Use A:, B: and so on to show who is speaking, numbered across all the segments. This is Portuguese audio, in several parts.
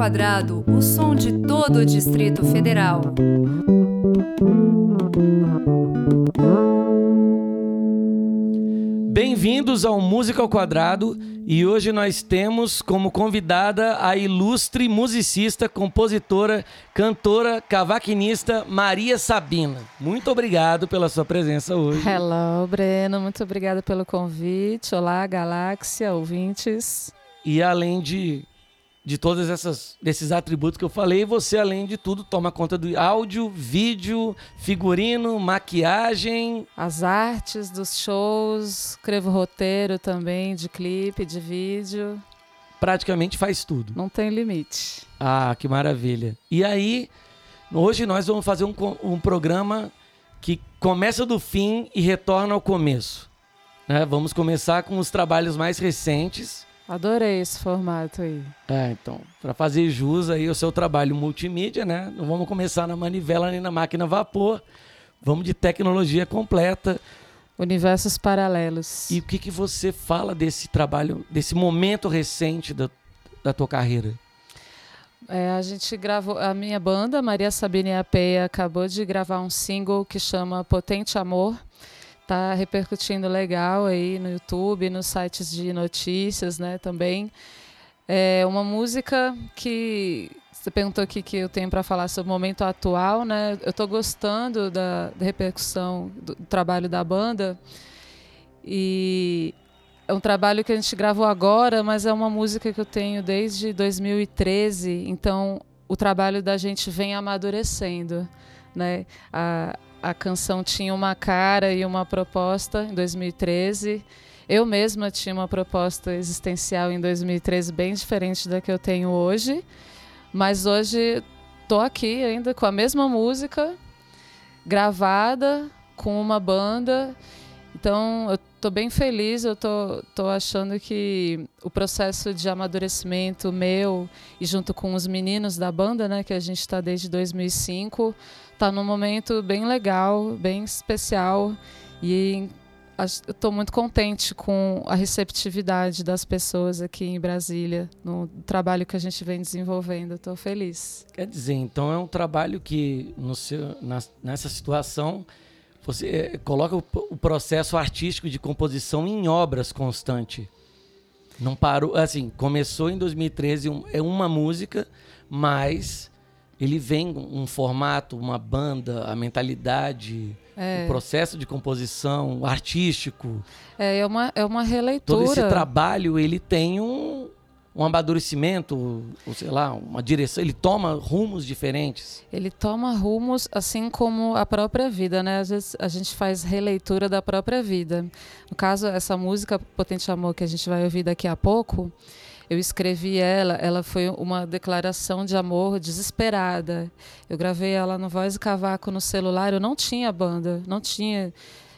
A: Quadrado, o som de todo o Distrito Federal.
B: Bem-vindos ao Música ao Quadrado e hoje nós temos como convidada a ilustre musicista, compositora, cantora, cavaquinista Maria Sabina. Muito obrigado pela sua presença hoje.
C: Hello, Breno. Muito obrigada pelo convite. Olá, Galáxia, ouvintes.
B: E além de de todos desses atributos que eu falei, você, além de tudo, toma conta do áudio, vídeo, figurino, maquiagem.
C: As artes dos shows, escrevo roteiro também, de clipe, de vídeo.
B: Praticamente faz tudo.
C: Não tem limite.
B: Ah, que maravilha. E aí, hoje nós vamos fazer um, um programa que começa do fim e retorna ao começo. Né? Vamos começar com os trabalhos mais recentes
C: Adorei esse formato aí.
B: É, então, para fazer jus aí ao seu trabalho multimídia, né? Não vamos começar na manivela nem na máquina vapor. Vamos de tecnologia completa.
C: Universos paralelos.
B: E o que, que você fala desse trabalho, desse momento recente da, da tua carreira?
C: É, a gente gravou, a minha banda, Maria Sabine Apeia, acabou de gravar um single que chama Potente Amor tá repercutindo legal aí no YouTube, nos sites de notícias, né, também. É uma música que você perguntou aqui que eu tenho para falar sobre o momento atual, né? Eu estou gostando da, repercussão do trabalho da banda e é um trabalho que a gente gravou agora, mas é uma música que eu tenho desde 2013. Então o trabalho da gente vem amadurecendo, né? A, a canção tinha uma cara e uma proposta em 2013. Eu mesma tinha uma proposta existencial em 2013 bem diferente da que eu tenho hoje, mas hoje estou aqui ainda com a mesma música gravada com uma banda. Então, eu estou bem feliz, eu tô, tô achando que o processo de amadurecimento meu e junto com os meninos da banda, né, que a gente está desde 2005, está num momento bem legal, bem especial e estou muito contente com a receptividade das pessoas aqui em Brasília, no trabalho que a gente vem desenvolvendo. Estou feliz.
B: Quer dizer, então é um trabalho que seu, na, nessa situação você eh, coloca o, o, processo artístico de composição em obras constante. Não parou, assim, começou em 2013 um, é uma música, mas ele vem um formato, uma banda, a mentalidade, é. o processo de composição artístico.
C: É, é uma, é uma releitura.
B: Todo esse trabalho, ele tem um, um amadurecimento, ou sei lá, uma direção, ele toma rumos diferentes.
C: Ele toma rumos assim como a própria vida, né? Às vezes a gente faz releitura da própria vida. No caso, essa música Potente Amor que a gente vai ouvir daqui a pouco, eu escrevi ela, ela foi uma declaração de amor desesperada. Eu gravei ela no Voz e Cavaco no celular, eu não tinha banda, não tinha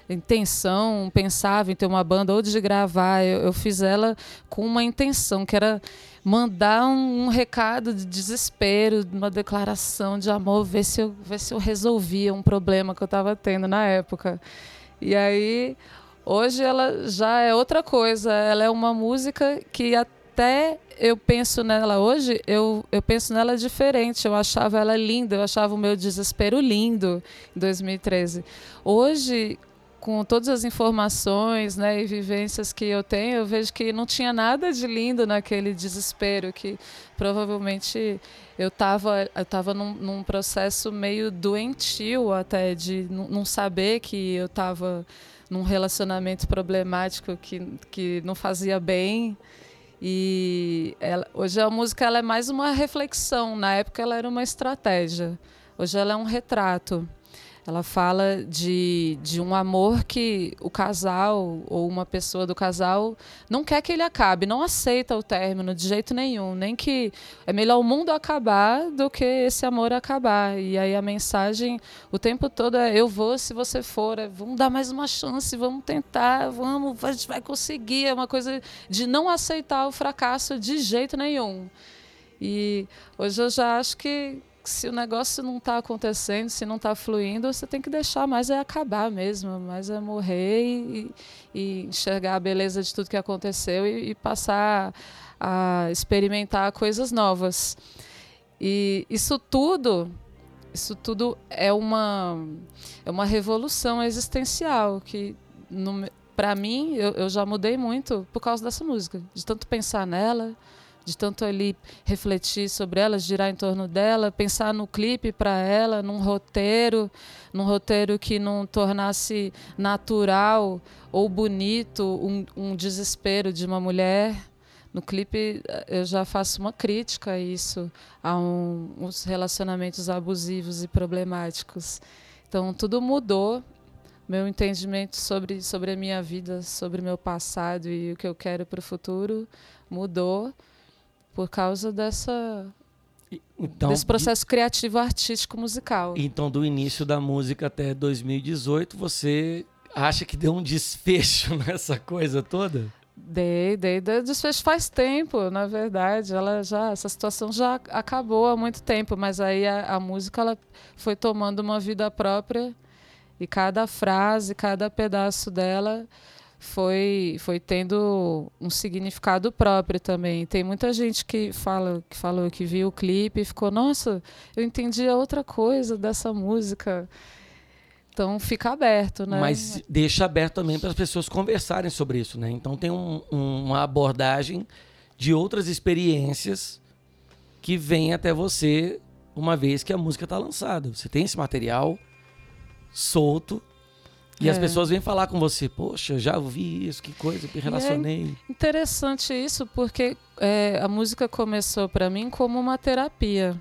C: intenção, pensava em ter uma banda ou de gravar. Eu, eu fiz ela com uma intenção, que era mandar um, um, recado de desespero, uma declaração de amor, ver se eu, ver se eu resolvia um problema que eu estava tendo na época. E aí, hoje ela já é outra coisa. Ela é uma música que até até eu penso nela hoje, eu, eu penso nela diferente. Eu achava ela linda, eu achava o meu desespero lindo em 2013. Hoje, com todas as informações né, e vivências que eu tenho, eu vejo que não tinha nada de lindo naquele desespero, que provavelmente eu estava eu tava num, num, processo meio doentio até, de não saber que eu estava num relacionamento problemático que, que não fazia bem. E ela, hoje a música ela é mais uma reflexão. Na época ela era uma estratégia. Hoje ela é um retrato. Ela fala de, de um amor que o casal ou uma pessoa do casal não quer que ele acabe, não aceita o término de jeito nenhum, nem que é melhor o mundo acabar do que esse amor acabar. E aí a mensagem o tempo todo é eu vou se você for, é, vamos dar mais uma chance, vamos tentar, vamos, a gente vai conseguir. É uma coisa de não aceitar o fracasso de jeito nenhum. E hoje eu já acho que se o negócio não está acontecendo, se não está fluindo, você tem que deixar mais é acabar mesmo, mais é morrer e, e enxergar a beleza de tudo que aconteceu e, e, passar a experimentar coisas novas. E isso tudo, isso tudo é uma é uma revolução existencial que para mim eu, eu já mudei muito por causa dessa música, de tanto pensar nela, de tanto ali refletir sobre ela, girar em torno dela, pensar no clipe para ela, num roteiro, num roteiro que não tornasse natural ou bonito um, um desespero de uma mulher. No clipe eu já faço uma crítica a isso, a um, uns relacionamentos abusivos e problemáticos. Então tudo mudou meu entendimento sobre, sobre a minha vida, sobre meu passado e o que eu quero para o futuro mudou por causa dessa então, desse processo criativo artístico musical.
B: Então, do início da música até 2018, você acha que deu um desfecho nessa coisa toda?
C: Dei, dei, dei desfecho faz tempo, na verdade. Ela já, essa situação já acabou há muito tempo, mas aí a, a música ela foi tomando uma vida própria e cada frase, cada pedaço dela foi foi tendo um significado próprio também. Tem muita gente que fala que falou que viu o clipe e ficou, nossa, eu entendi outra coisa dessa música. Então fica aberto, né?
B: Mas deixa aberto também para as pessoas conversarem sobre isso, né? Então tem um, um, uma abordagem de outras experiências que vem até você uma vez que a música está lançada. Você tem esse material solto e é. as pessoas vêm falar com você, poxa, já ouvi isso, que coisa, me relacionei.
C: É interessante isso, porque é, a música começou para mim como uma terapia.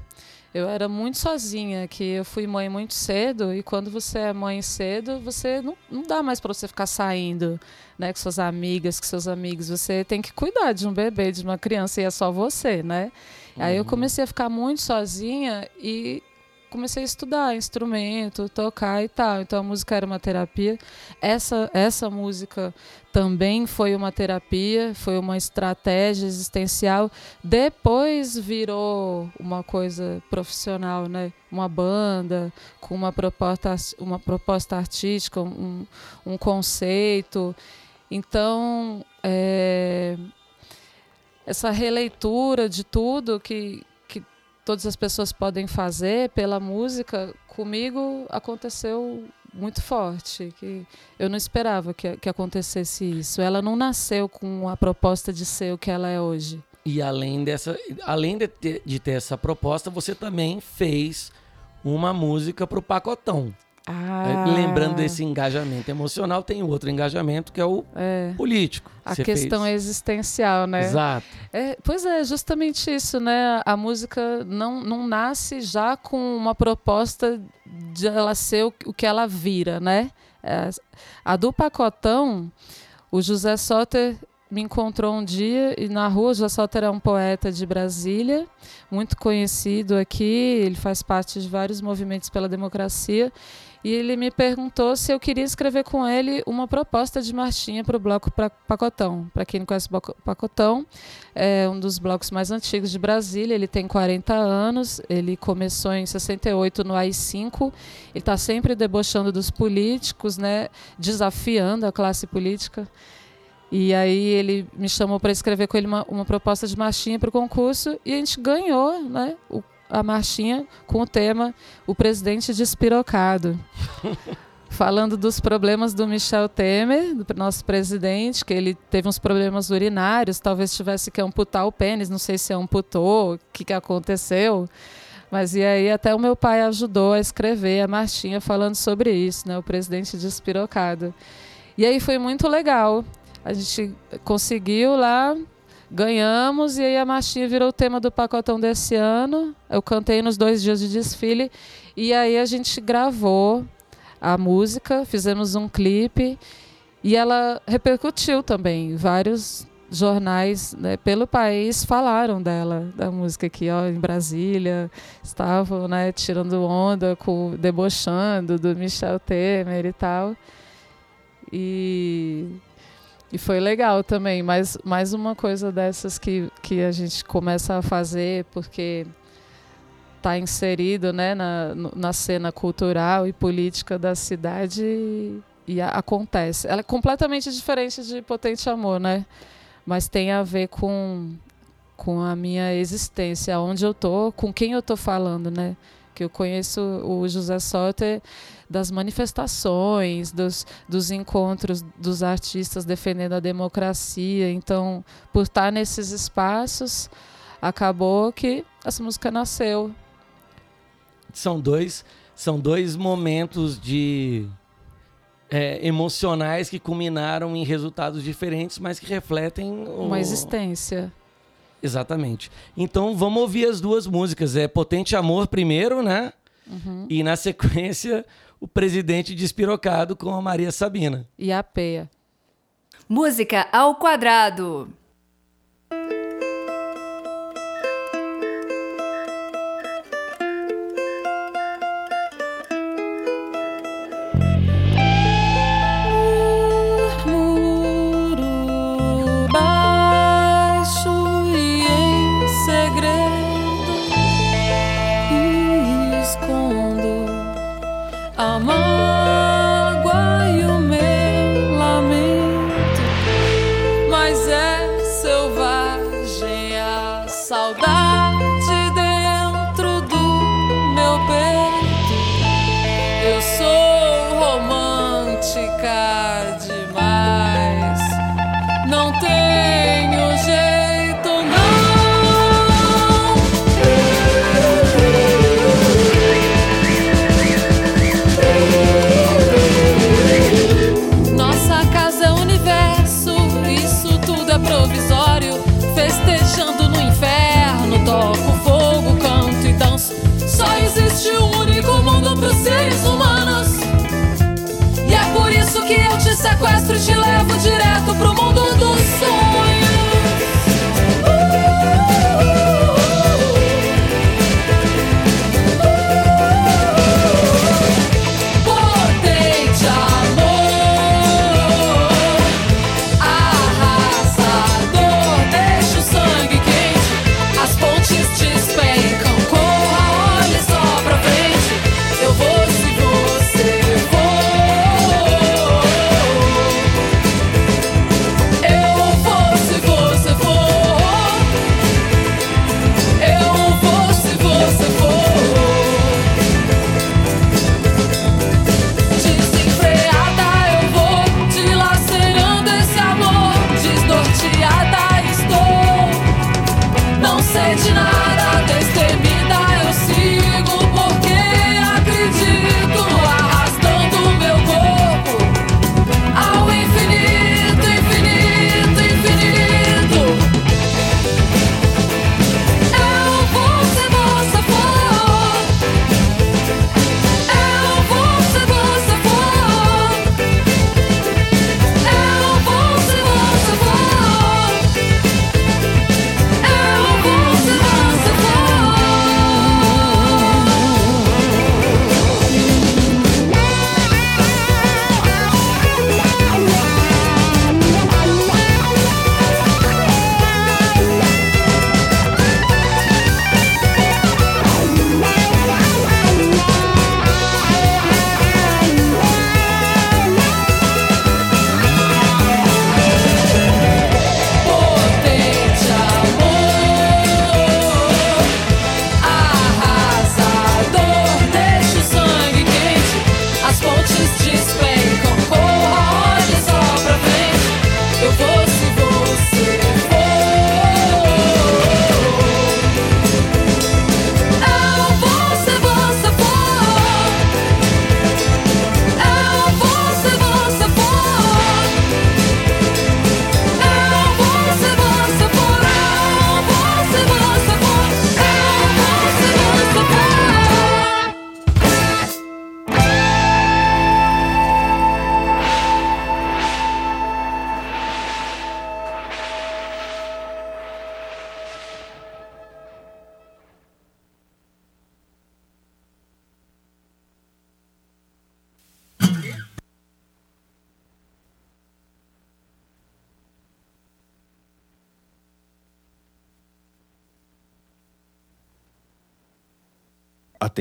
C: Eu era muito sozinha, que eu fui mãe muito cedo, e quando você é mãe cedo, você não, não dá mais para você ficar saindo né, com suas amigas, com seus amigos. Você tem que cuidar de um bebê, de uma criança, e é só você, né? Uhum. Aí eu uhum. comecei a ficar muito sozinha e comecei a estudar instrumento, tocar e tal. Então a música era uma terapia. Essa, essa música também foi uma terapia, foi uma estratégia existencial. Depois virou uma coisa profissional, né? Uma banda com uma proposta, uma proposta artística, um, um conceito. Então, é, essa releitura de tudo que, todas as pessoas podem fazer pela música, comigo aconteceu muito forte, que eu não esperava que, que acontecesse isso. Ela não nasceu com a proposta de ser o que ela é hoje.
B: E além dessa, além de ter, de ter essa proposta, você também fez uma música para o Pacotão.
C: Ah.
B: Lembrando desse engajamento emocional, tem outro engajamento que é o é. político.
C: A questão fez. existencial, né?
B: Exato.
C: É, pois é, justamente isso, né? A música não, não nasce já com uma proposta de ela ser o, o que ela vira, né? É, a do Pacotão, o José Soter me encontrou um dia e na rua, o José Soter é um poeta de Brasília, muito conhecido aqui, ele faz parte de vários movimentos pela democracia e ele me perguntou se eu queria escrever com ele uma proposta de marchinha para o bloco Pacotão. Para quem não conhece o Pacotão, é um dos blocos mais antigos de Brasília. Ele tem 40 anos, ele começou em 68 no AI-5. Ele está sempre debochando dos políticos, né, desafiando a classe política. E aí ele me chamou para escrever com ele uma, uma proposta de marchinha para o concurso e a gente ganhou né, o a marchinha com o tema O Presidente Despirocado. falando dos problemas do Michel Temer, do nosso presidente, que ele teve uns problemas urinários, talvez tivesse que amputar o pênis, não sei se amputou, o que, que aconteceu. Mas e aí até o meu pai ajudou a escrever a marchinha falando sobre isso, né, o presidente despirocado. E aí foi muito legal. A gente conseguiu lá Ganhamos e aí a marchinha virou o tema do pacotão desse ano. Eu cantei nos dois dias de desfile e aí a gente gravou a música, fizemos um clipe e ela repercutiu também. Vários jornais né, pelo país falaram dela, da música aqui, ó, em Brasília, estavam, né, tirando onda, com, debochando do Michel Temer e tal. E e foi legal também, mas mais uma coisa dessas que, que a gente começa a fazer porque está inserido né, na, na cena cultural e política da cidade e, e a, acontece. Ela é completamente diferente de Potente Amor, né? Mas tem a ver com,
D: com a minha existência, onde eu tô, com quem eu tô falando, né? Que eu conheço o José Soter das manifestações, dos, dos encontros dos artistas defendendo a democracia. Então, por estar nesses espaços, acabou que essa música nasceu.
B: São dois, são dois momentos de é, emocionais que culminaram em resultados diferentes, mas que refletem
D: o... uma existência.
B: Exatamente. Então vamos ouvir as duas músicas. É Potente Amor primeiro, né?
D: Uhum.
B: E na sequência, o presidente despirocado com a Maria Sabina.
D: E a peia.
A: Música ao quadrado.
C: I'm on sequestro te levo direto pro mundo do sonho.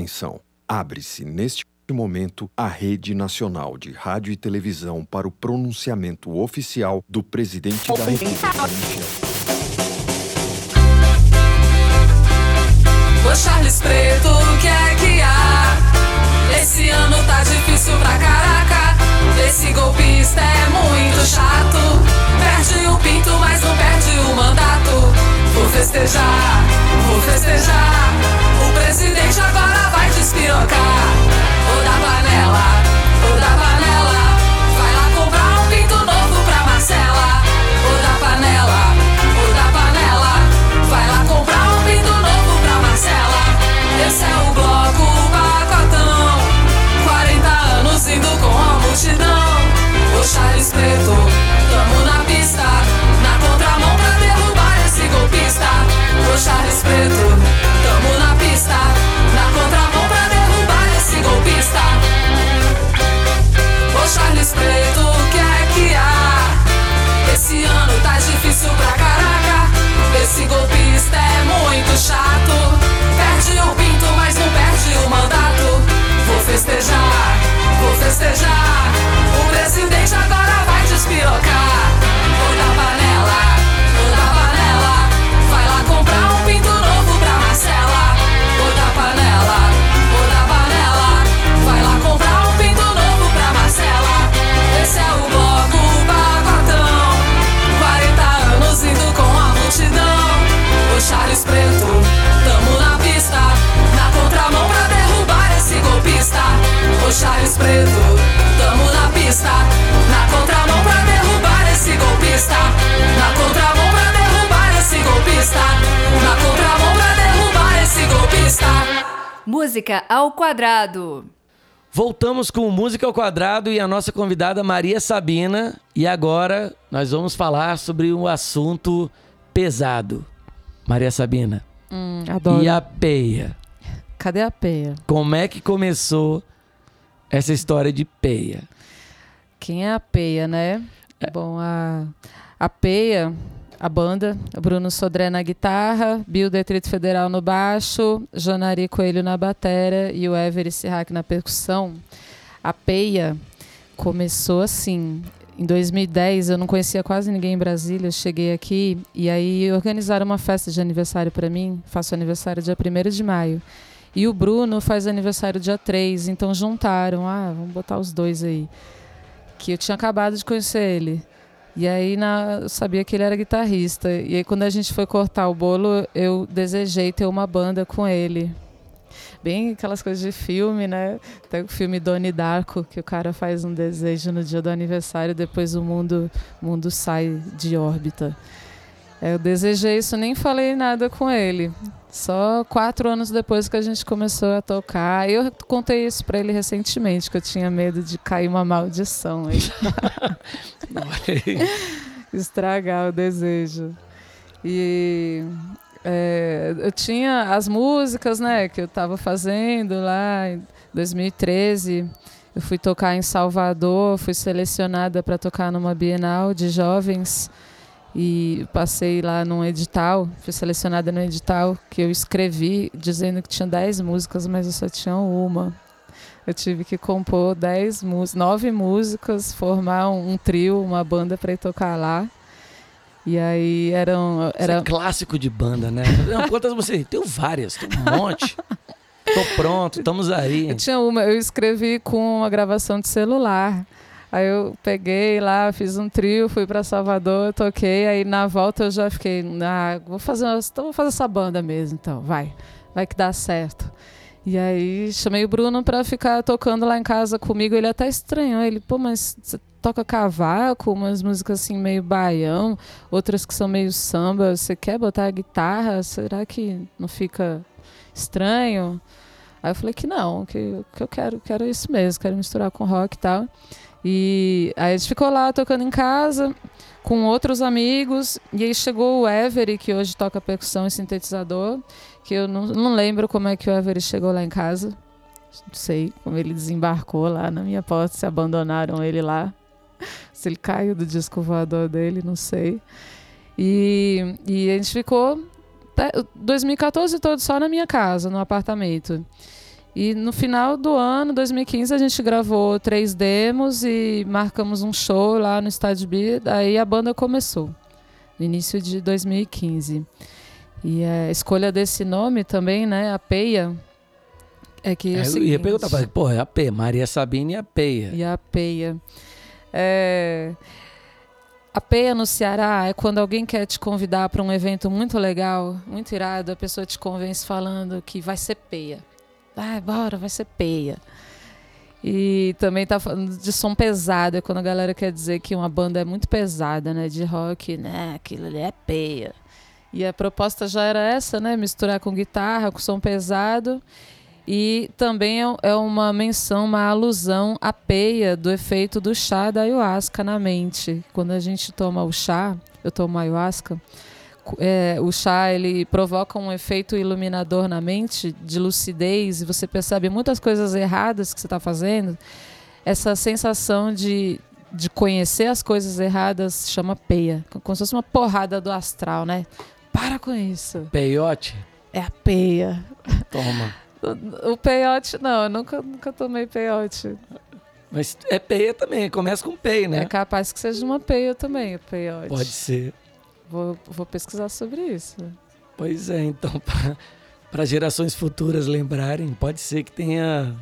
E: atenção. Abre-se neste momento a Rede Nacional de Rádio e Televisão para o pronunciamento oficial do presidente da República.
F: Ô Charles Preto, o que é que há? Esse ano tá difícil pra caraca. Esse golpista é muito chato. Perde o pinto, mas não perde o mandato. Vou festejar, vou festejar. O presidente agora vai despirocar. Ou da panela, ou da panela. Vai lá comprar um pinto novo pra Marcela. Ou da panela, ou da panela. Vai lá comprar um pinto novo pra Marcela. Esse é o bloco pacotão. 40 anos indo com a multidão. O Charles Preto, tamo na pista. Na contramão pra derrubar esse golpista. Charles Preto, tamo na pista. Na contramão pra derrubar esse golpista. Ô Charles Preto, o que é que há? Esse ano tá difícil pra caraca. Esse golpista é muito chato. Perde o pinto, mas não perde o mandato. Vou festejar, vou festejar. O presidente agora vai despirocar. O Charles Preto, tamo na pista. Na contramão pra derrubar esse golpista. Na contramão pra derrubar esse golpista. Na contramão pra derrubar esse golpista.
A: Música ao quadrado.
B: Voltamos com Música ao Quadrado e a nossa convidada Maria Sabina. E agora nós vamos falar sobre um assunto pesado. Maria Sabina,
C: Hum, adoro.
B: e a peia?
C: Cadê a peia?
B: Como é que começou essa história de peia?
C: Quem é a Peia, né? Bom, a, a Peia, a banda, Bruno Sodré na guitarra, Bill Detrito Federal no baixo, Jonari Coelho na batera e o Ever Sirrac na percussão. A Peia começou assim. Em 2010, eu não conhecia quase ninguém em Brasília. Eu cheguei aqui e aí organizaram uma festa de aniversário para mim. Faço aniversário dia 1 de maio. E o Bruno faz aniversário dia 3, então juntaram. Ah, vamos botar os dois aí que eu tinha acabado de conhecer ele. E aí na, eu sabia que ele era guitarrista. E aí quando a gente foi cortar o bolo, eu desejei ter uma banda com ele. Bem aquelas coisas de filme, né? Tem o filme Donnie Darko, que o cara faz um desejo no dia do aniversário, depois o mundo, mundo sai de órbita. É, Eu desejei isso, nem falei nada com ele. Só quatro anos depois que a gente começou a tocar. Eu contei isso pra ele recentemente, que eu tinha medo de cair uma maldição estragar o desejo. E é, eu tinha as músicas, né, que eu estava fazendo lá em 2013. Eu fui tocar em Salvador, fui selecionada para tocar numa Bienal de jovens e passei lá num edital, fui selecionada no edital que eu escrevi dizendo que tinha 10 músicas, mas eu só tinha uma. Eu tive que compor 10 músicas, nove músicas, formar um, um trio, uma banda para ir tocar lá. E aí eram
B: Isso
C: era
B: é clássico de banda, né? Não, quantas você? Tenho várias, tem um monte. Tô pronto, estamos aí.
C: Eu tinha uma, eu escrevi com uma gravação de celular. Aí eu peguei lá, fiz um trio, fui para Salvador, toquei. Aí na volta eu já fiquei, ah, vou fazer, então vou fazer essa banda mesmo, então, vai, vai que dá certo. E aí chamei o Bruno para ficar tocando lá em casa comigo. Ele até estranhou, ele, pô, mas você toca cavaco, umas músicas assim meio baião, outras que são meio samba. Você quer botar a guitarra? Será que não fica estranho? Aí eu falei que não, que, que eu quero, quero isso mesmo, quero misturar com rock e tal. E aí gente ficou lá tocando em casa com outros amigos, e aí chegou o Every, que hoje toca percussão e sintetizador, que eu não, não lembro como é que o Every chegou lá em casa. Não sei como ele desembarcou lá na minha porta, se abandonaram ele lá. Se ele caiu do disco voador dele, não sei. E, e a gente ficou até 2014 todo só na minha casa, no apartamento. E no final do ano, 2015, a gente gravou três demos e marcamos um show lá no Estádio B. Aí a banda começou, no início de 2015. E a escolha desse nome também, né, a peia, é que é,
B: eu
C: seguinte,
B: ia perguntar, é a P, Maria Sabine e a peia.
C: E a peia. É, a peia no Ceará é quando alguém quer te convidar para um evento muito legal, muito irado, a pessoa te convence falando que vai ser peia. Vai, bora, vai ser peia. E também tá falando de som pesado, é quando a galera quer dizer que uma banda é muito pesada, né? De rock, né? Aquilo ali é peia. E a proposta já era essa, né? Misturar com guitarra, com som pesado. E também é, é uma menção, uma alusão à peia do efeito do chá da ayahuasca na mente. Quando a gente toma o chá, eu tomo ayahuasca, é, o chá ele provoca um efeito iluminador na mente, de lucidez, e você percebe muitas coisas erradas que você está fazendo. Essa sensação de, de conhecer as coisas erradas chama peia, como se fosse uma porrada do astral, né? Para com isso.
B: Peiote?
C: É a peia.
B: Toma.
C: O, o peiote, não, eu nunca, nunca tomei peiote.
B: Mas é peia também, começa com peia, né?
C: É capaz que seja uma peia também, o peiote.
B: Pode ser.
C: Vou, vou pesquisar sobre isso.
B: Pois é, então, para gerações futuras lembrarem, pode ser que tenha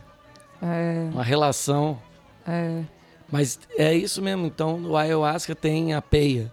C: É,
B: uma relação.
C: é.
B: Mas é isso mesmo, então o ayahuasca tem a peia.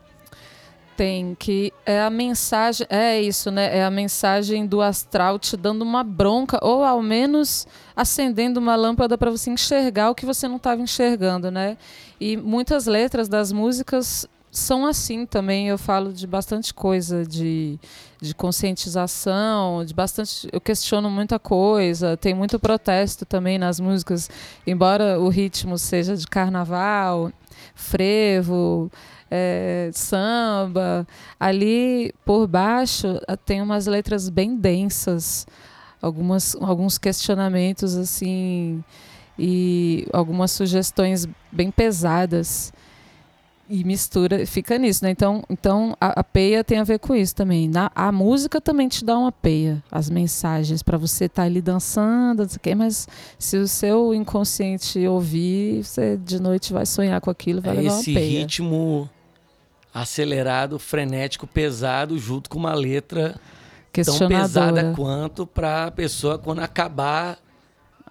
C: Tem que é a mensagem, é isso, né? É a mensagem do astral te dando uma bronca ou ao menos acendendo uma lâmpada para você enxergar o que você não estava enxergando, né? E muitas letras das músicas são assim também. Eu falo de bastante coisa de, de conscientização, de bastante. Eu questiono muita coisa. Tem muito protesto também nas músicas, embora o ritmo seja de carnaval, frevo é, samba. Ali por baixo ah, tem umas letras bem densas, algumas, alguns questionamentos assim e algumas sugestões bem pesadas e mistura, fica nisso, né? Então, então a, a peia tem a ver com isso também. Na, a música também te dá uma peia, as mensagens para você estar tá ali dançando, não sei o quê, mas se o seu inconsciente ouvir, você de noite vai sonhar com aquilo, vai
B: é
C: levar
B: esse
C: uma peia.
B: ritmo acelerado, frenético, pesado, junto com uma letra tão pesada quanto para a pessoa quando acabar,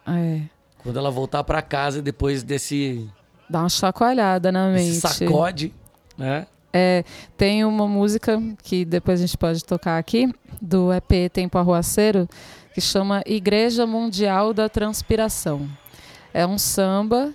C: É.
B: quando ela voltar para casa depois desse,
C: Dá uma chacoalhada na mente.
B: sacode, né?
C: É, tem uma música que depois a gente pode tocar aqui, do EP Tempo Arruaceiro, que chama Igreja Mundial da Transpiração. É um samba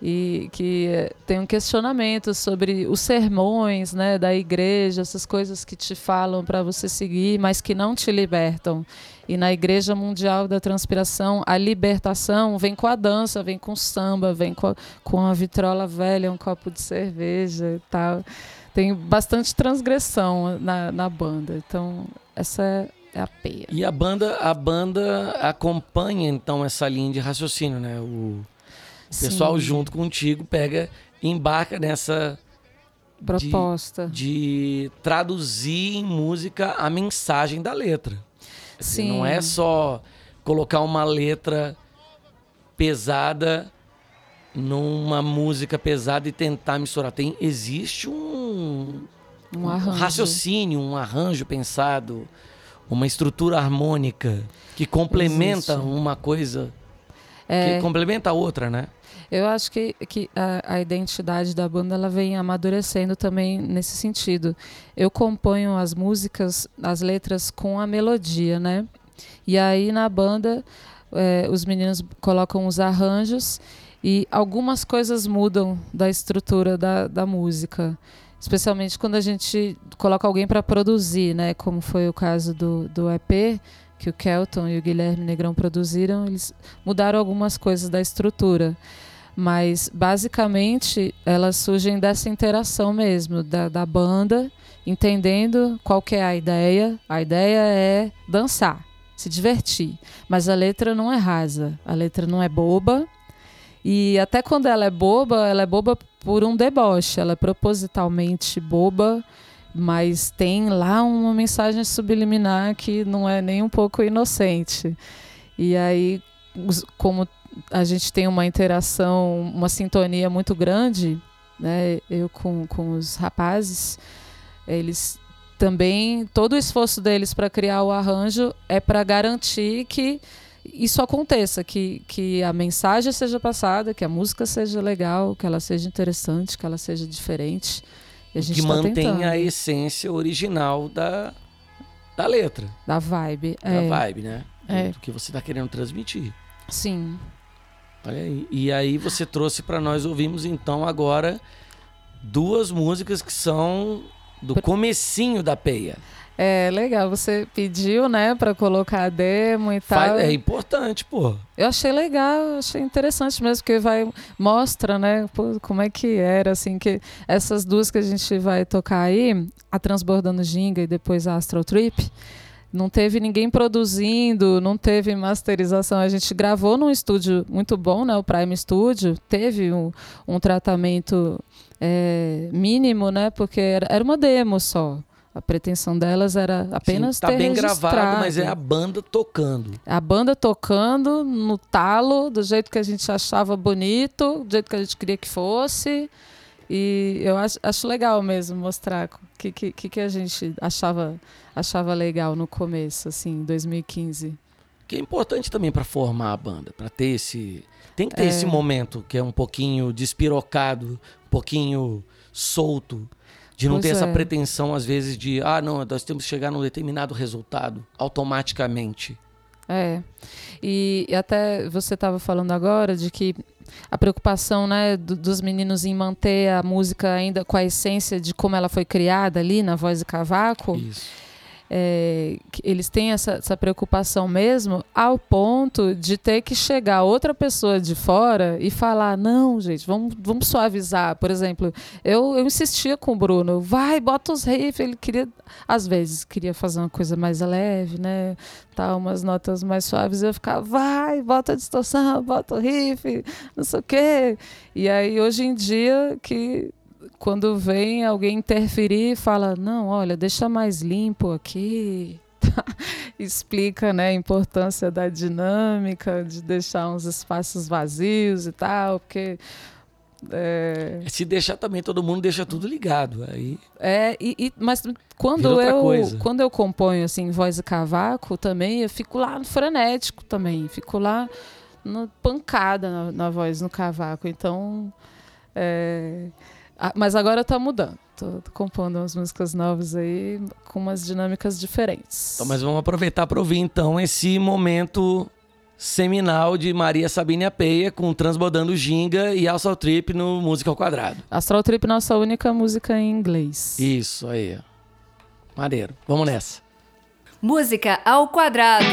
C: e que eh, tem um questionamento sobre os sermões né, da igreja, essas coisas que te falam para você seguir, mas que não te libertam. E na Igreja Mundial da Transpiração, a libertação vem com a dança, vem com o samba, vem com a, com a vitrola velha, um copo de cerveja e tal. Tem bastante transgressão na, na banda. Então, essa é, é a peia.
B: E a banda, a banda acompanha então essa linha de raciocínio, né? O pessoal
C: Sim,
B: junto contigo pega, embarca nessa de-
C: Proposta.
B: de traduzir em música a mensagem da letra.
C: Sim.
B: Não é só colocar uma letra pesada numa música pesada e tentar misturar. Tem, existe um,
C: Um arranjo.
B: raciocínio, um arranjo pensado, uma estrutura harmônica que complementa
C: Existe.
B: uma coisa,
C: É,
B: que complementa a outra, né?
C: Eu acho que, que a, a identidade da banda ela vem amadurecendo também nesse sentido. Eu componho as músicas, as letras com a melodia, né? E aí na banda eh, os meninos colocam os arranjos e algumas coisas mudam da estrutura da, da música. Especialmente quando a gente coloca alguém para produzir, né? Como foi o caso do, do EP, que o Kelton e o Guilherme Negrão produziram, eles mudaram algumas coisas da estrutura. Mas, basicamente, elas surgem dessa interação mesmo, da, da banda, entendendo qual que é a ideia. A ideia é dançar, se divertir. Mas a letra não é rasa, a letra não é boba. E até quando ela é boba, ela é boba por um deboche, ela é propositalmente boba, mas tem lá uma mensagem subliminar que não é nem um pouco inocente. E aí, como a gente tem uma interação, uma sintonia muito grande, né? Eu com, com os rapazes, eles também todo o esforço deles para criar o arranjo é para garantir que isso aconteça, que, que a mensagem seja passada, que a música seja legal, que ela seja interessante, que ela seja diferente. E a gente
B: que
C: tá
B: mantenha
C: tentando.
B: a essência original da, da letra,
C: da vibe.
B: da
C: é,
B: vibe, né?
C: É.
B: Do que você está querendo transmitir.
C: Sim.
B: Olha aí. E aí você trouxe para nós ouvirmos então agora duas músicas que são do comecinho da peia.
C: É legal, você pediu, né, para colocar a demo e tal.
B: É importante, pô.
C: Eu achei legal, achei interessante mesmo, porque vai mostra, né, pô, como é que era, assim, que essas duas que a gente vai tocar aí, a Transbordando Ginga e depois a Astral Trip, não teve ninguém produzindo, não teve masterização. A gente gravou num estúdio muito bom, né, o Prime Studio, teve um, um tratamento é, mínimo, né, porque era, era uma demo só. A pretensão delas era apenas
B: Sim, tá
C: ter
B: bem
C: registrado.
B: gravado, mas é a banda tocando.
C: A banda tocando no talo, do jeito que a gente achava bonito, do jeito que a gente queria que fosse. E eu acho, acho legal mesmo mostrar o que, que, que a gente achava, achava legal no começo, assim, em 2015.
B: Que é importante também para formar a banda, para ter esse. Tem que ter
C: É.
B: esse momento que é um pouquinho despirocado, um pouquinho solto. De não
C: Pois
B: ter essa
C: é.
B: pretensão, às vezes, de, ah, não, nós temos que chegar num determinado resultado automaticamente.
C: É. E, e até você estava falando agora de que a preocupação né, do- dos meninos em manter a música ainda com a essência de como ela foi criada ali na voz de cavaco.
B: Isso.
C: É, eles têm essa, essa preocupação mesmo ao ponto de ter que chegar outra pessoa de fora e falar não gente vamos, vamos suavizar. Por exemplo eu, eu insistia com o Bruno vai bota os riffs. Ele queria às vezes queria fazer uma coisa mais leve né tal umas notas mais suaves. Eu ficava vai bota a distorção bota o riff não sei o quê. E aí hoje em dia que quando vem alguém interferir e fala, não, olha, deixa mais limpo aqui. Explica né, a importância da dinâmica, de deixar uns espaços vazios e tal, porque. É,
B: Se deixar também, todo mundo deixa tudo ligado. Aí
C: é, e, e- mas quando eu,
B: coisa.
C: quando eu componho assim, voz e cavaco também, eu fico lá no frenético também, fico lá na pancada na, na voz no cavaco. Então. é, mas agora tá mudando. Tô, compondo umas músicas novas aí com umas dinâmicas diferentes.
B: Então, mas vamos aproveitar para ouvir então esse momento seminal de Maria Sabine Apeia com Transbordando Ginga e Alça Trip no Música ao Quadrado.
C: Astral Trip, nossa única música em inglês.
B: Isso aí. Maneiro. Vamos nessa.
A: Música ao quadrado.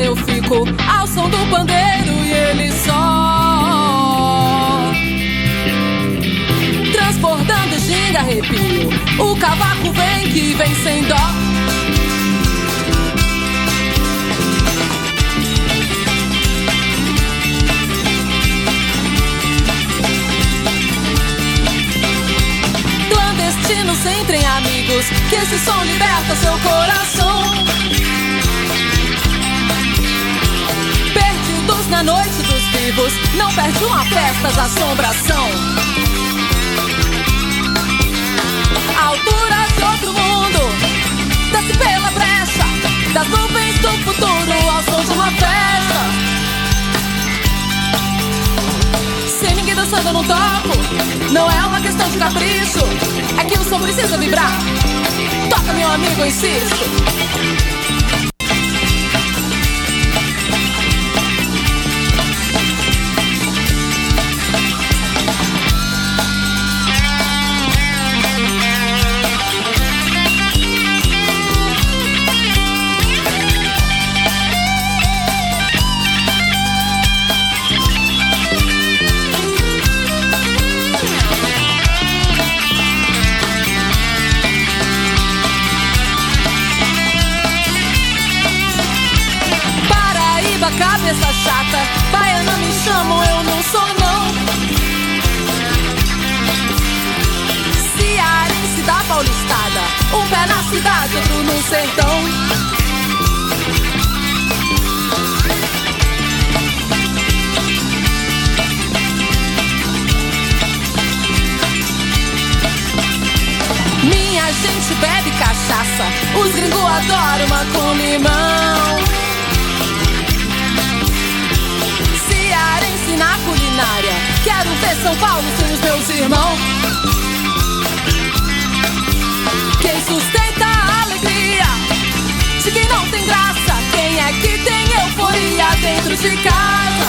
F: Eu fico ao som do pandeiro e ele só. Transbordando ginga, arrepio. O cavaco vem que vem sem dó. Clandestinos entrem amigos Que esse som liberta seu coração na noite dos vivos, não perde uma festa de assombração. Altura de outro mundo, desce pela brecha das nuvens do futuro ao som de uma festa. Sem ninguém dançando eu não toco, não é uma questão de capricho, é que o som precisa vibrar. Toca, meu amigo, cabeça chata. Baiana me chamam, eu não
C: sou não. Cearense da Paulistada, um pé na cidade, outro no sertão. Minha gente bebe cachaça, os gringos adoram uma com limão. Na culinária, quero ver São Paulo sem os meus irmãos. Quem sustenta a alegria de quem não tem graça? Quem é que tem euforia dentro de casa?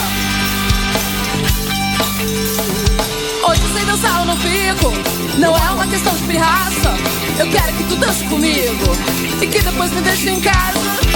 C: Hoje sem dançar eu não fico. Não é uma questão de pirraça. Eu quero que tu dance comigo e que depois me deixe em casa.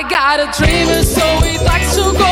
C: I got a dream, and so we'd like to go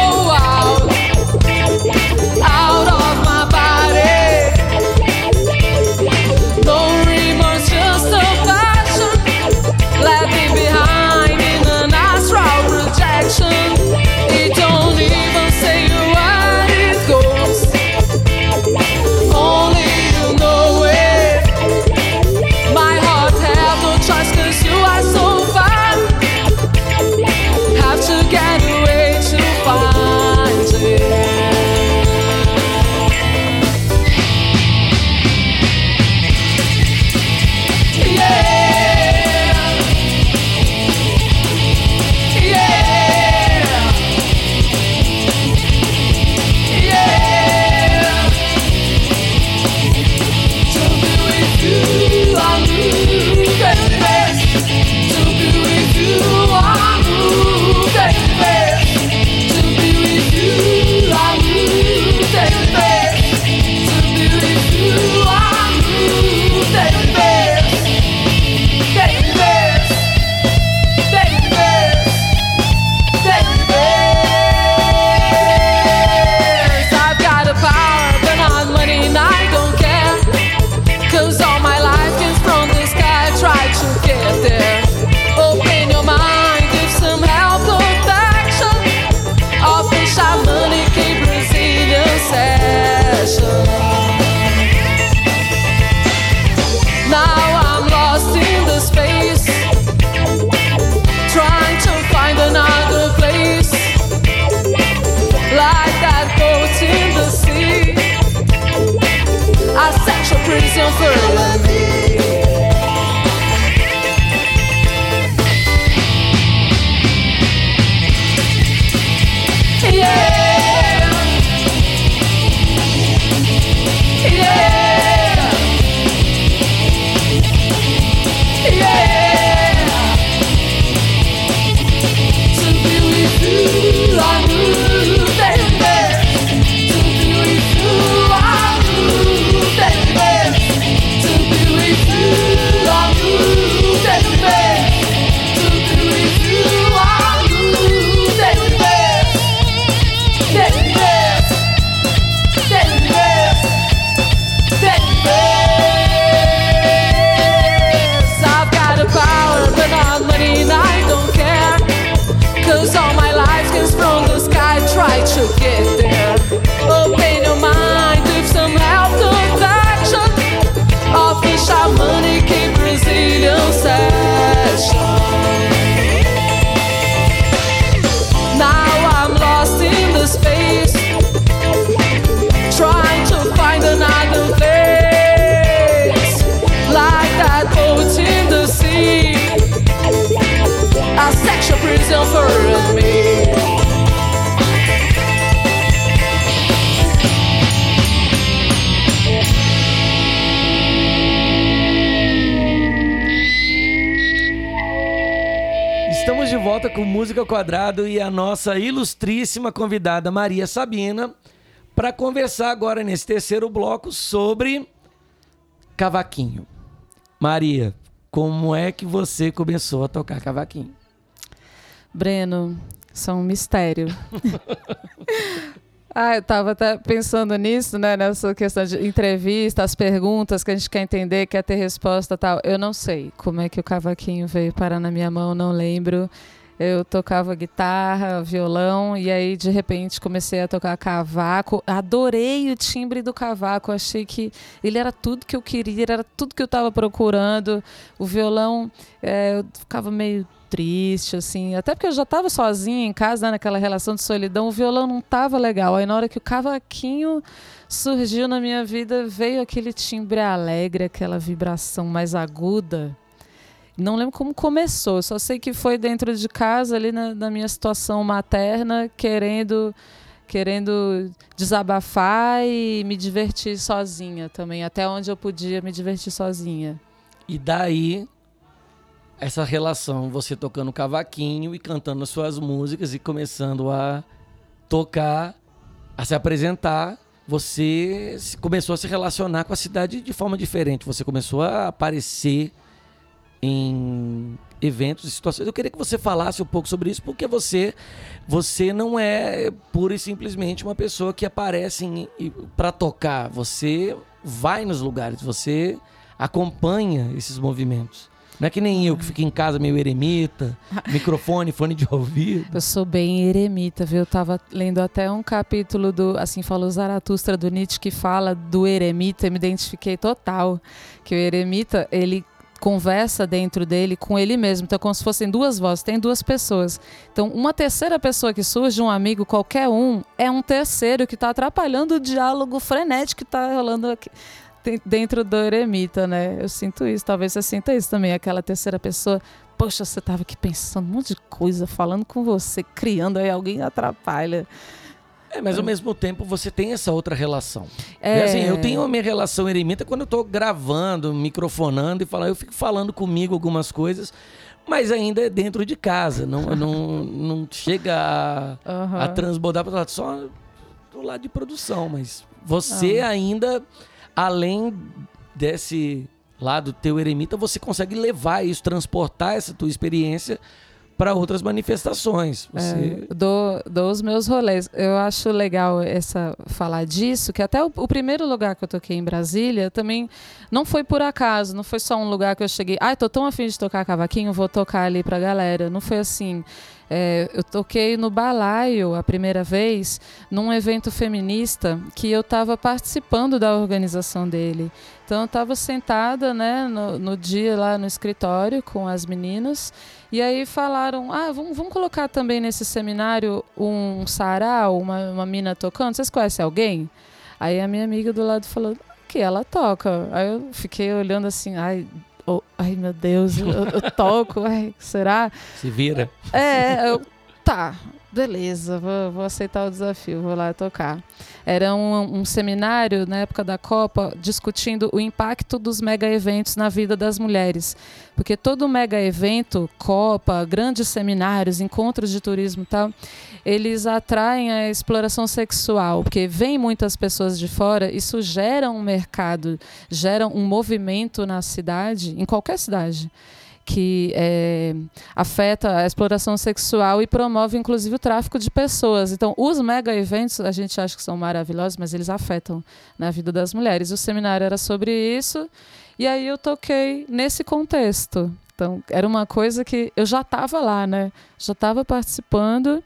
B: nossa ilustríssima convidada Maria Sabina para conversar agora nesse terceiro bloco sobre cavaquinho. Maria, como é que você começou a tocar cavaquinho?
G: Breno, são um mistério.
C: Ah, eu tava até pensando nisso, né? Nessa questão de entrevista, as perguntas que a gente quer entender, quer ter resposta tal. Eu não sei como é que o cavaquinho veio parar na minha mão, não lembro. Eu tocava guitarra, violão, e aí de repente comecei a tocar cavaco. Adorei o timbre do cavaco, achei que ele era tudo que eu queria, era tudo que eu estava procurando. O violão, é, eu ficava meio triste, assim, até porque eu já estava sozinha em casa, né, naquela relação de solidão, o violão não estava legal. Aí na hora que o cavaquinho surgiu na minha vida, veio aquele timbre alegre, aquela vibração mais aguda. Não lembro como começou, só sei que foi dentro de casa, ali na, na minha situação materna, querendo querendo desabafar e me divertir sozinha também, até onde eu podia me divertir sozinha.
B: E daí essa relação, você tocando cavaquinho e cantando as suas músicas e começando a tocar, a se apresentar, você começou a se relacionar com a cidade de forma diferente. Você começou a aparecer em eventos e situações. Eu queria que você falasse um pouco sobre isso, porque você você não é pura e simplesmente uma pessoa que aparece para tocar. Você vai nos lugares, você acompanha esses movimentos. Não é que nem eu que fico em casa meio eremita, microfone, fone de ouvido.
C: Eu sou bem eremita, viu? Eu tava lendo até um capítulo do Assim Falou Zaratustra do Nietzsche que fala do eremita e me identifiquei total. Que o eremita, ele conversa dentro dele com ele mesmo. Então, é como se fossem duas vozes, tem duas pessoas. Então, uma terceira pessoa que surge, um amigo, qualquer um, é um terceiro que está atrapalhando o diálogo frenético que está rolando aqui dentro do eremita, né? Eu sinto isso, talvez você sinta isso também, aquela terceira pessoa. Poxa, você estava aqui pensando um monte de coisa, falando com você, criando aí alguém atrapalha.
B: É, mas ao mesmo tempo você tem essa outra relação. É... Assim, eu tenho a minha relação eremita quando eu estou gravando, microfonando e falando, eu fico falando comigo algumas coisas, mas ainda é dentro de casa, não, não, não chega a, uhum. a transbordar para só do lado de produção, mas você uhum. ainda além desse lado teu eremita, você consegue levar isso, transportar essa tua experiência para outras manifestações.
C: É, você... É, dou, dou os meus rolês. Eu acho legal essa falar disso, que até o, o, primeiro lugar que eu toquei em Brasília também não foi por acaso, não foi só um lugar que eu cheguei, ai, ah, tô tão afim de tocar cavaquinho, vou tocar ali pra galera. Não foi assim. É, eu toquei no Balaio a primeira vez, num evento feminista que eu estava participando da organização dele. Então eu estava sentada né, no, no, dia lá no escritório com as meninas, e aí falaram: ah, vamos, vamos colocar também nesse seminário um sarau, uma, uma mina tocando. Vocês conhecem alguém? Aí a minha amiga do lado falou: que ela toca. Aí eu fiquei olhando assim, ai, oh, ai meu Deus, eu, eu toco, ai, será?
B: Se vira.
C: É, eu, tá, beleza, vou, vou, aceitar o desafio, vou lá tocar. Era um, um, seminário na época da Copa discutindo o impacto dos mega eventos na vida das mulheres. Porque todo mega evento, Copa, grandes seminários, encontros de turismo e tal, eles atraem a exploração sexual, porque vêm muitas pessoas de fora, isso gera um mercado, gera um movimento na cidade, em qualquer cidade que é, afeta a exploração sexual e promove, inclusive, o tráfico de pessoas. Então, os mega eventos, a gente acha que são maravilhosos, mas eles afetam na vida das mulheres. O seminário era sobre isso, e aí eu toquei nesse contexto. Então, era uma coisa que eu já estava lá, né? Já estava participando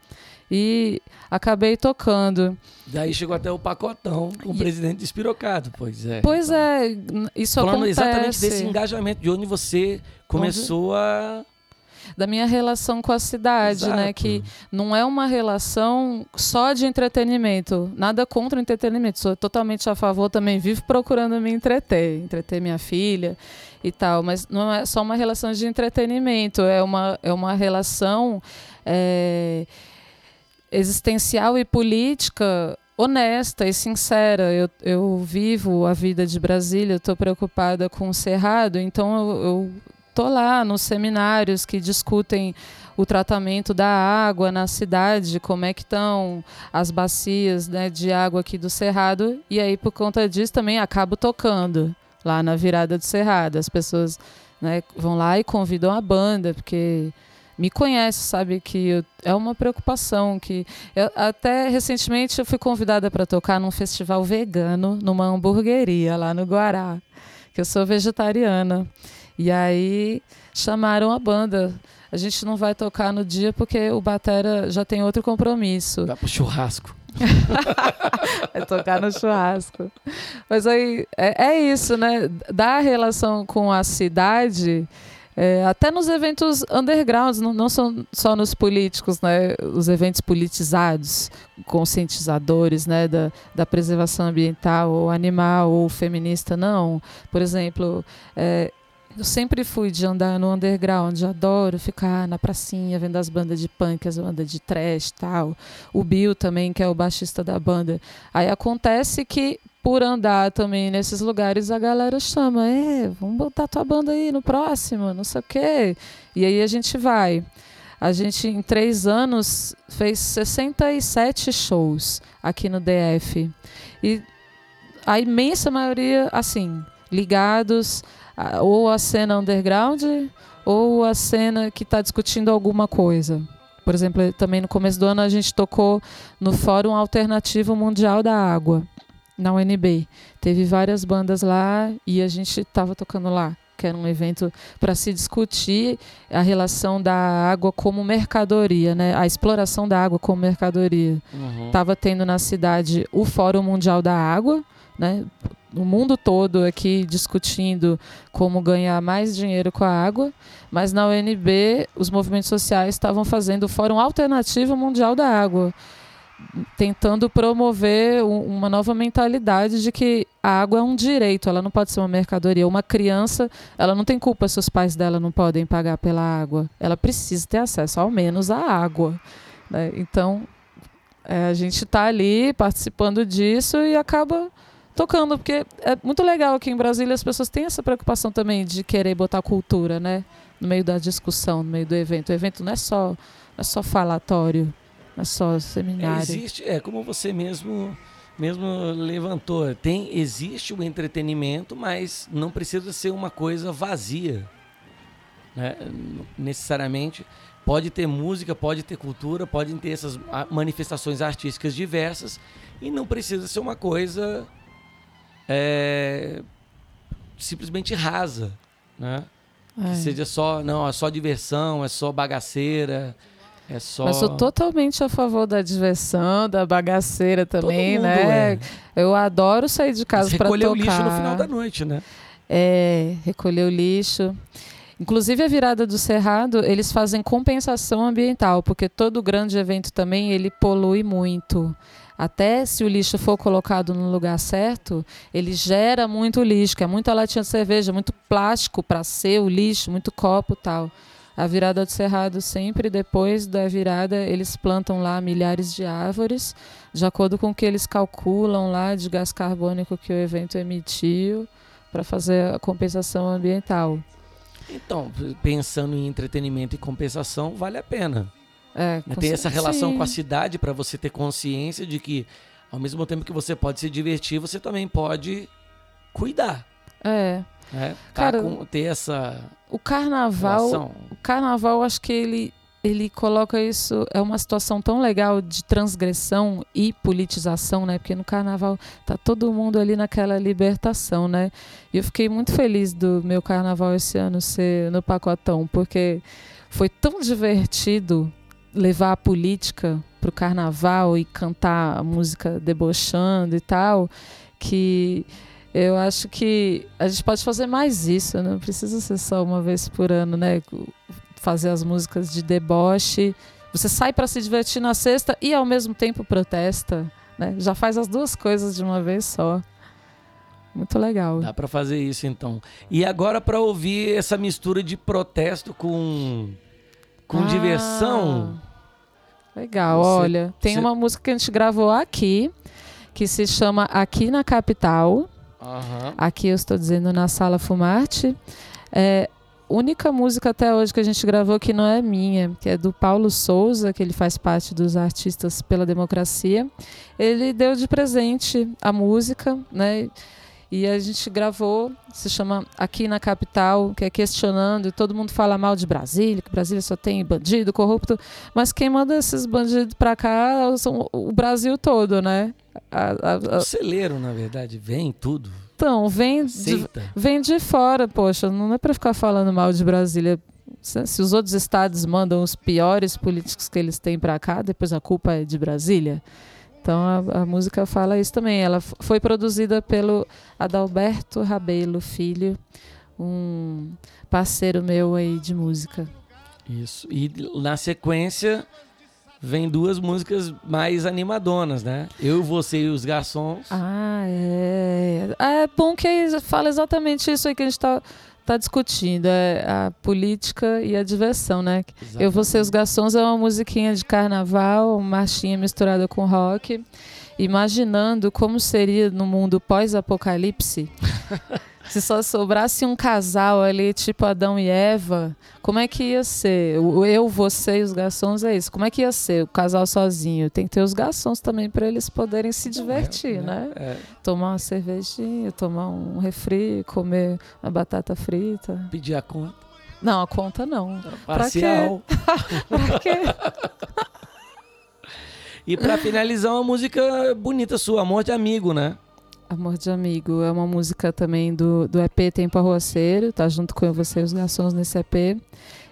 C: e acabei tocando.
B: Daí chegou até o pacotão com o e... presidente despirocado, pois é.
C: Pois então, é, isso
B: falando
C: acontece.
B: exatamente desse engajamento, de onde você começou onde... a
C: da minha relação com a cidade, né? Exato. né? Que não é uma relação só de entretenimento. Nada contra o entretenimento. Sou totalmente a favor, também vivo procurando me entreter, entreter minha filha e tal. Mas não é só uma relação de entretenimento, é uma, é uma relação. É, existencial e política honesta e sincera. Eu, eu vivo a vida de Brasília, estou preocupada com o Cerrado, então eu, tô lá nos seminários que discutem o tratamento da água na cidade, como é que estão as bacias né, de água aqui do Cerrado, e aí por conta disso também acabo tocando lá na virada do Cerrado. As pessoas né, vão lá e convidam a banda, porque me conhece sabe que eu, é uma preocupação que eu, até recentemente eu fui convidada para tocar num festival vegano numa hamburgueria lá no Guará que eu sou vegetariana e aí chamaram a banda a gente não vai tocar no dia porque o batera já tem outro compromisso
B: Vai pro churrasco.
C: é tocar no churrasco. Mas aí é, é isso, né? Da relação com a cidade, é, até nos eventos undergrounds, não, não são só nos políticos, né? Os eventos politizados, conscientizadores, né? Da, da preservação ambiental, ou animal, ou feminista, não. Por exemplo, é, eu sempre fui de andar no underground, adoro ficar na pracinha vendo as bandas de punk, as bandas de trash tal. O Bill também, que é o baixista da banda. Aí acontece que por andar também nesses lugares a galera chama, é, vamos botar tua banda aí no próximo, não sei o quê. E aí a gente vai. A gente, em três anos, fez 67 shows aqui no DF. E a imensa maioria, assim, ligados ou a cena underground ou a cena que está discutindo alguma coisa. Por exemplo, também no começo do ano a gente tocou no Fórum Alternativo Mundial da Água, na UNB. Teve várias bandas lá e a gente estava tocando lá, que era um evento para se discutir a relação da água como mercadoria, né? a exploração da água como mercadoria. Estava uhum. tendo na cidade o Fórum Mundial da Água, né? no mundo todo aqui discutindo como ganhar mais dinheiro com a água, mas na UNB os movimentos sociais estavam fazendo o Fórum Alternativo Mundial da Água, tentando promover uma nova mentalidade de que a água é um direito, ela não pode ser uma mercadoria. Uma criança, ela não tem culpa se os pais dela não podem pagar pela água. Ela precisa ter acesso ao menos à água. Né? Então, é, a gente está ali participando disso e acaba tocando, porque é muito legal aqui em Brasília as pessoas têm essa preocupação também de querer botar cultura, né? No meio da discussão, no meio do evento. O evento não é só, não é só falatório, não é só seminário. É,
B: existe, é como você mesmo mesmo levantou, tem existe o entretenimento, mas não precisa ser uma coisa vazia. Né? Necessariamente pode ter música, pode ter cultura, podem ter essas manifestações artísticas diversas e não precisa ser uma coisa é, simplesmente rasa, né? É. Que seja só, não, é só diversão, é só bagaceira, é só...
C: Mas sou totalmente a favor da diversão, da bagaceira também, né? É. Eu adoro sair de casa para tocar.
B: Recolher o lixo no final da noite, né?
C: É, recolher o lixo. Inclusive a virada do Cerrado, eles fazem compensação ambiental, porque todo grande evento também ele polui muito. Até se o lixo for colocado no lugar certo, ele gera muito lixo, que é muita latinha de cerveja, muito plástico para ser o lixo, muito copo tal. A virada do Cerrado, sempre depois da virada, eles plantam lá milhares de árvores, de acordo com o que eles calculam lá de gás carbônico que o evento emitiu, para fazer a compensação ambiental.
B: Então, pensando em entretenimento e compensação, vale a pena.
C: É?
B: Tem essa relação sim. com a cidade para você ter consciência de que, ao mesmo tempo que você pode se divertir, você também pode cuidar.
C: É.
B: Né? Tá Cara, com, ter essa.
C: O carnaval. Relação. O carnaval, acho que ele, ele coloca isso. É uma situação tão legal de transgressão e politização, né? Porque no carnaval tá todo mundo ali naquela libertação, né? E eu fiquei muito feliz do meu carnaval esse ano ser no pacotão, porque foi tão divertido levar a política para o carnaval e cantar a música debochando e tal, que eu acho que a gente pode fazer mais isso, não precisa ser só uma vez por ano, né? Fazer as músicas de deboche. Você sai para se divertir na sexta e ao mesmo tempo protesta, né? Já faz as duas coisas de uma vez só. Muito legal.
B: Dá para fazer isso então. E agora para ouvir essa mistura de protesto com com ah, diversão.
C: Legal, você, olha. Tem você... uma música que a gente gravou aqui, que se chama Aqui na Capital.
B: Uhum.
C: Aqui eu estou dizendo na Sala Fumarte. É, única música até hoje que a gente gravou que não é minha, que é do Paulo Souza, que ele faz parte dos Artistas pela Democracia. Ele deu de presente a música, né? E a gente gravou, se chama Aqui na Capital, que é questionando, e todo mundo fala mal de Brasília, que Brasília só tem bandido, corrupto, mas quem manda esses bandidos pra cá são o Brasil todo, né?
B: A, a, a... O celeiro, na verdade, vem tudo.
C: Então, vem de, vem de fora, poxa, não é para ficar falando mal de Brasília. Se os outros estados mandam os piores políticos que eles têm para cá, depois a culpa é de Brasília. Então a, a, música fala isso também. Ela foi produzida pelo Adalberto Rabelo Filho, um parceiro meu aí de música.
B: Isso. E na sequência vem duas músicas mais animadonas, né? Eu, você e os garçons.
C: Ah, é. É bom que fala exatamente isso aí que a gente está tá discutindo, é a política e a diversão, né? Exatamente. Eu, Você os Garçons é uma musiquinha de carnaval, uma marchinha misturada com rock, imaginando como seria no mundo pós-apocalipse. Se só sobrasse um casal ali, tipo Adão e Eva, como é que ia ser? Eu, você e os garçons é isso. Como é que ia ser o casal sozinho? Tem que ter os garçons também para eles poderem se divertir, é, né? É. Tomar uma cervejinha, tomar um refri, comer uma batata frita.
B: Pedir a conta.
C: Não, a conta não.
B: Parcial.
C: Pra quê? pra
B: quê? e para finalizar, uma música bonita sua, Amor de Amigo, né?
C: Amor de Amigo é uma música também do, do EP Tempo Arroaceiro, tá junto com você os garçons nesse EP.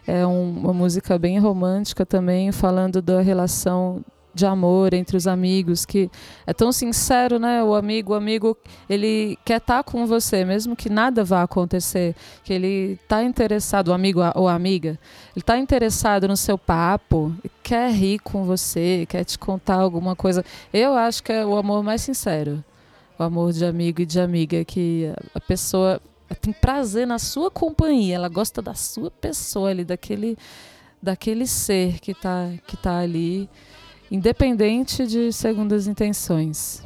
C: É um, uma música bem romântica também, falando da relação de amor entre os amigos, que é tão sincero, né? O amigo, o amigo, ele quer estar tá com você, mesmo que nada vá acontecer, que ele está interessado, o amigo ou a amiga, ele está interessado no seu papo, quer rir com você, quer te contar alguma coisa. Eu acho que é o amor mais sincero o amor de amigo e de amiga, que a pessoa tem prazer na sua companhia, ela gosta da sua pessoa ali, daquele, daquele ser que está que tá ali, independente de segundas intenções.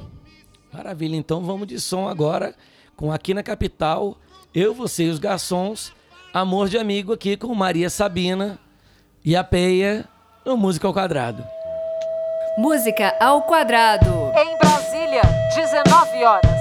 B: Maravilha, então vamos de som agora com Aqui na Capital, eu, você e os garçons, Amor de Amigo aqui com Maria Sabina e a Peia no Música ao Quadrado.
A: Música ao Quadrado.
F: Em Brasília, 19 horas.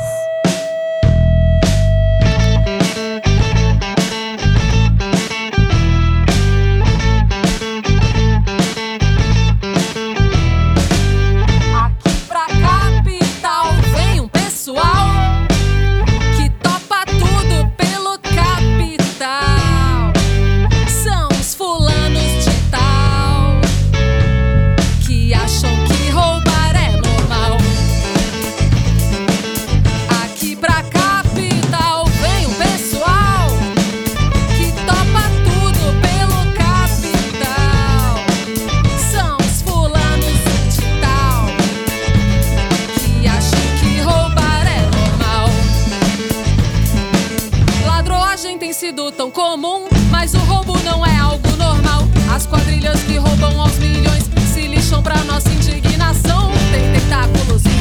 C: que roubam aos milhões se lixam pra nossa indignação. Tem tentáculos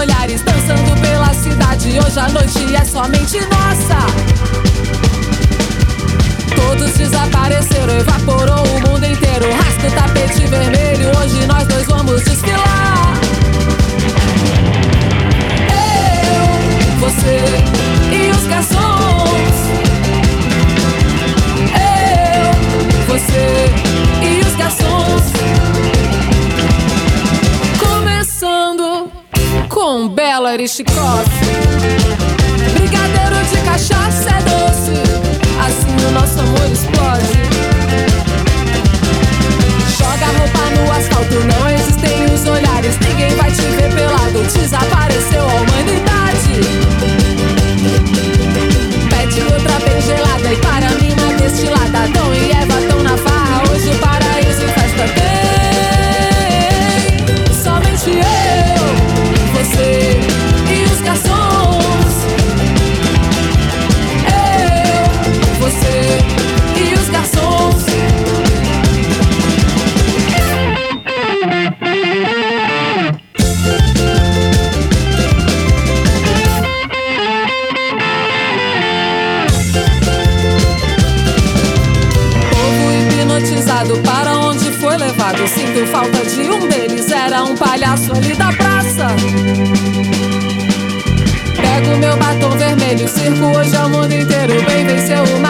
C: olhares dançando pela cidade. Hoje a noite é somente nossa. Todos desapareceram, evaporou o mundo inteiro. Rasga o tapete vermelho. Hoje nós dois vamos desfilar. Eu, você e os garçons. Eu, você e os garçons. Com Bela Aristicoff. Brigadeiro de cachaça é doce. Assim o nosso amor explode. Joga roupa no asfalto, não existem os olhares. Ninguém vai te ver pelado. Desapareceu a humanidade. Levado? Sinto falta de um deles, era um palhaço ali da praça. Pego meu batom vermelho, circo hoje é o mundo inteiro. Bem venceu o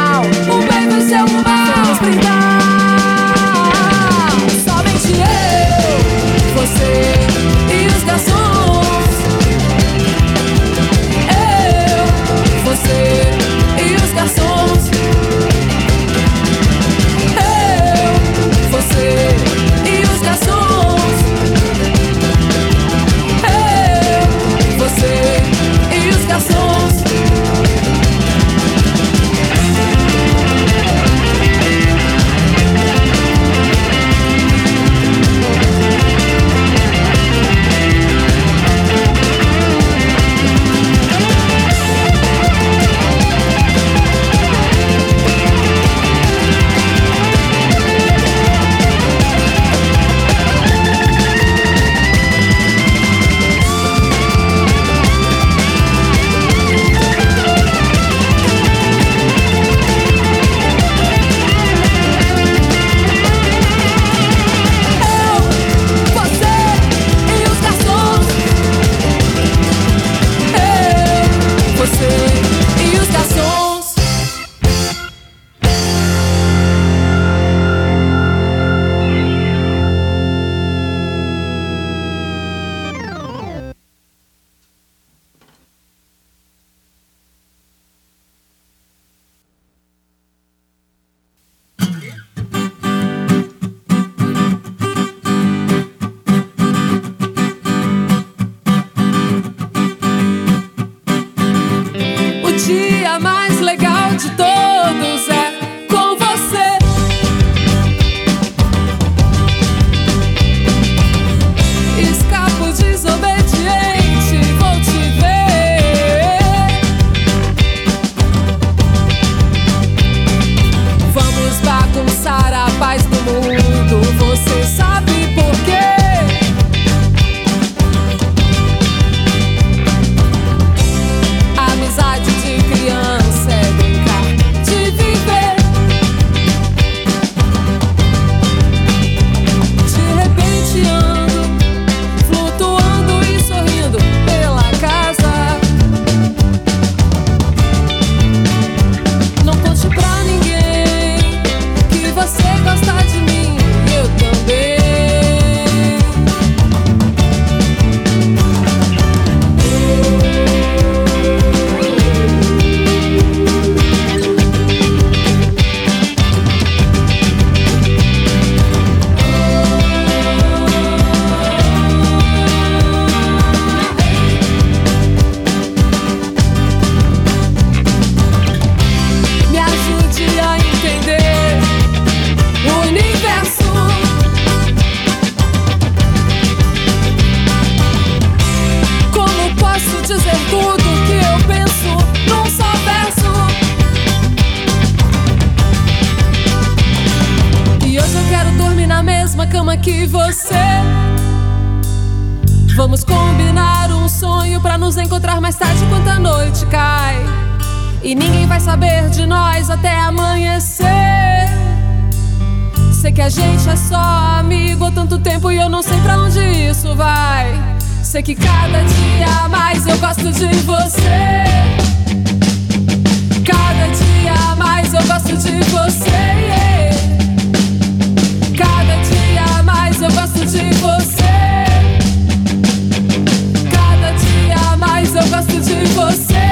F: Sei que cada dia mais eu gosto de você. Cada dia mais eu gosto de você. Cada dia mais eu gosto de você. Cada dia mais eu gosto de você.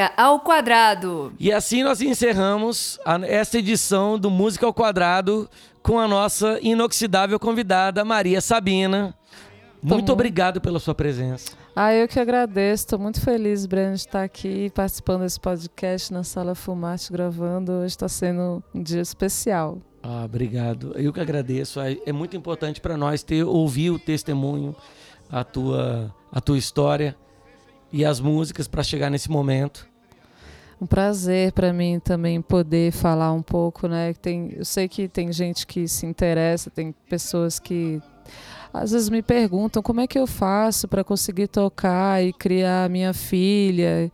A: Música ao quadrado.
B: E assim nós encerramos a- esta edição do Música ao Quadrado com a nossa inoxidável convidada, Maria Sabina. Muito
C: bom.
B: obrigado pela sua presença.
C: Ah, eu que agradeço. Estou muito feliz, Breno, de estar aqui participando desse podcast na Sala Fumarte gravando. Hoje está sendo um dia especial.
B: Ah, obrigado. Eu que agradeço. É é muito importante para nós ter ouvir o testemunho, a tua, a tua história e as músicas para chegar nesse momento.
C: Um prazer para mim também poder falar um pouco, né? Tem, eu sei que tem gente que se interessa, tem pessoas que às vezes me perguntam como é que eu faço para conseguir tocar e criar minha filha.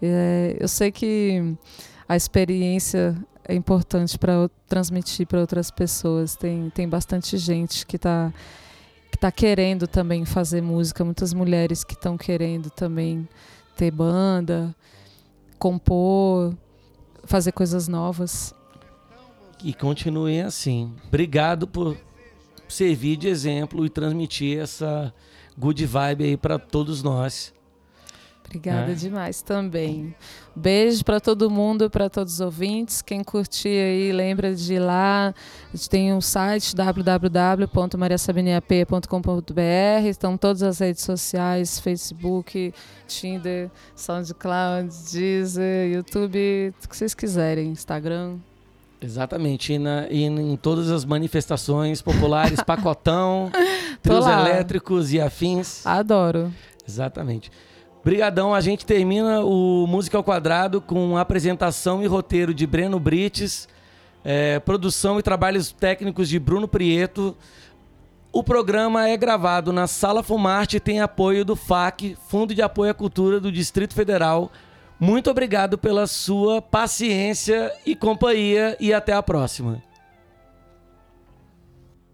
C: É, eu sei que a experiência é importante para transmitir para outras pessoas. Tem, tem bastante gente que está que tá querendo também fazer música, muitas mulheres que estão querendo também ter banda, compor, fazer coisas novas.
B: E continue assim. Obrigado por servir de exemplo e transmitir essa good vibe aí para todos nós.
C: Obrigada
B: É.
C: demais também. Beijo para todo mundo, para todos os ouvintes. Quem curtir aí, lembra de ir lá. A gente tem um site www.mariasabiniap.com.br. Estão todas as redes sociais: Facebook, Tinder, SoundCloud, Deezer, YouTube, o que vocês quiserem, Instagram.
B: Exatamente. E, na- e em todas as manifestações populares, pacotão, trios elétricos e afins.
C: Adoro.
B: Exatamente. Brigadão, a gente termina o Música ao Quadrado com apresentação e roteiro de Breno Brites, é, produção e trabalhos técnicos de Bruno Prieto. O programa é gravado na Sala Fumarte e tem apoio do FAC, Fundo de Apoio à Cultura do Distrito Federal. Muito obrigado pela sua paciência e companhia e até a próxima.